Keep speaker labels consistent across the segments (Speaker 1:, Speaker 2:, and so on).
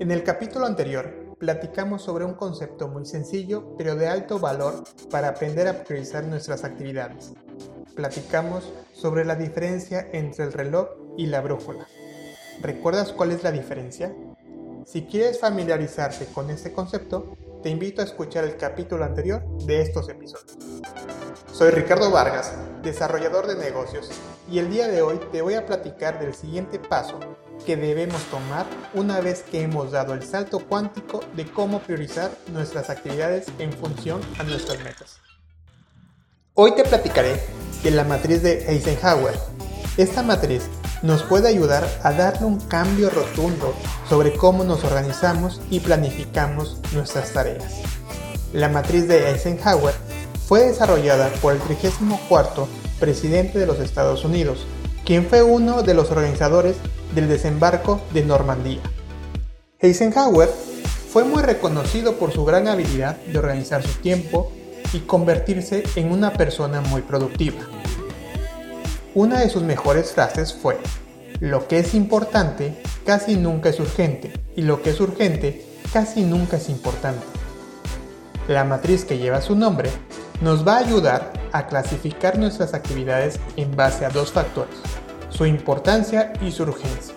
Speaker 1: En el capítulo anterior platicamos sobre un concepto muy sencillo pero de alto valor para aprender a priorizar nuestras actividades. Platicamos sobre la diferencia entre el reloj y la brújula. ¿Recuerdas cuál es la diferencia? Si quieres familiarizarte con este concepto, te invito a escuchar el capítulo anterior de estos episodios. Soy Ricardo Vargas, desarrollador de negocios, y el día de hoy te voy a platicar del siguiente paso que debemos tomar una vez que hemos dado el salto cuántico de cómo priorizar nuestras actividades en función a nuestras metas. Hoy te platicaré de la matriz de Eisenhower. Esta matriz nos puede ayudar a darle un cambio rotundo sobre cómo nos organizamos y planificamos nuestras tareas. La matriz de Eisenhower fue desarrollada por el 34 presidente de los Estados Unidos, quien fue uno de los organizadores del desembarco de Normandía. Eisenhower fue muy reconocido por su gran habilidad de organizar su tiempo y convertirse en una persona muy productiva. Una de sus mejores frases fue, lo que es importante casi nunca es urgente y lo que es urgente casi nunca es importante. La matriz que lleva su nombre nos va a ayudar a clasificar nuestras actividades en base a dos factores, su importancia y su urgencia,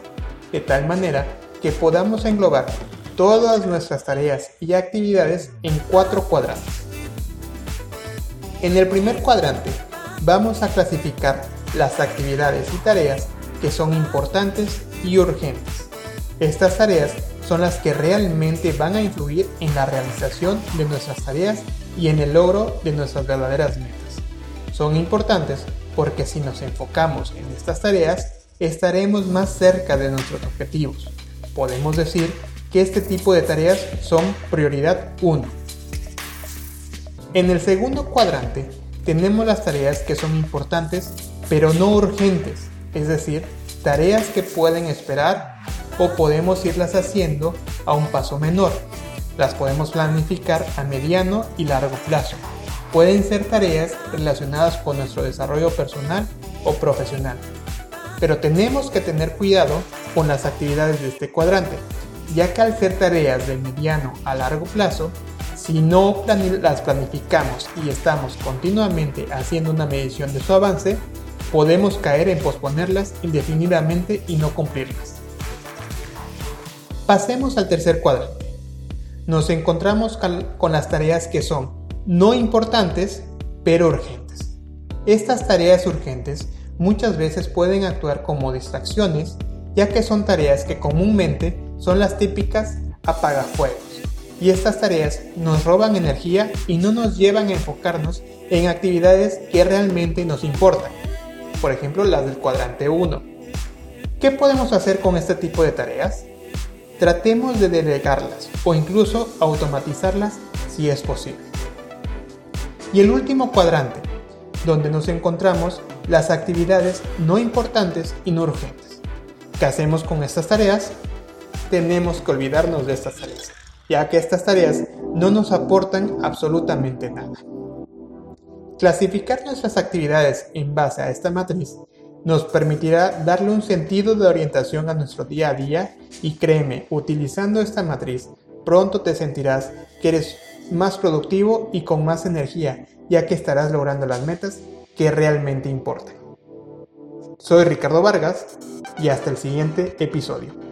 Speaker 1: de tal manera que podamos englobar todas nuestras tareas y actividades en cuatro cuadrantes. En el primer cuadrante vamos a clasificar las actividades y tareas que son importantes y urgentes. Estas tareas son las que realmente van a influir en la realización de nuestras tareas y en el logro de nuestras verdaderas metas. Son importantes porque si nos enfocamos en estas tareas, estaremos más cerca de nuestros objetivos. Podemos decir que este tipo de tareas son prioridad 1. En el segundo cuadrante tenemos las tareas que son importantes pero no urgentes, es decir, tareas que pueden esperar o podemos irlas haciendo a un paso menor. Las podemos planificar a mediano y largo plazo pueden ser tareas relacionadas con nuestro desarrollo personal o profesional. Pero tenemos que tener cuidado con las actividades de este cuadrante, ya que al ser tareas de mediano a largo plazo, si no las planificamos y estamos continuamente haciendo una medición de su avance, podemos caer en posponerlas indefinidamente y no cumplirlas. Pasemos al tercer cuadrante. Nos encontramos con las tareas que son no importantes, pero urgentes. Estas tareas urgentes muchas veces pueden actuar como distracciones, ya que son tareas que comúnmente son las típicas apagafuegos. Y estas tareas nos roban energía y no nos llevan a enfocarnos en actividades que realmente nos importan. Por ejemplo, las del cuadrante 1. ¿Qué podemos hacer con este tipo de tareas? Tratemos de delegarlas o incluso automatizarlas si es posible. Y el último cuadrante, donde nos encontramos las actividades no importantes y no urgentes. ¿Qué hacemos con estas tareas? Tenemos que olvidarnos de estas tareas, ya que estas tareas no nos aportan absolutamente nada. Clasificar nuestras actividades en base a esta matriz nos permitirá darle un sentido de orientación a nuestro día a día y créeme, utilizando esta matriz, pronto te sentirás que eres más productivo y con más energía, ya que estarás logrando las metas que realmente importan. Soy Ricardo Vargas y hasta el siguiente episodio.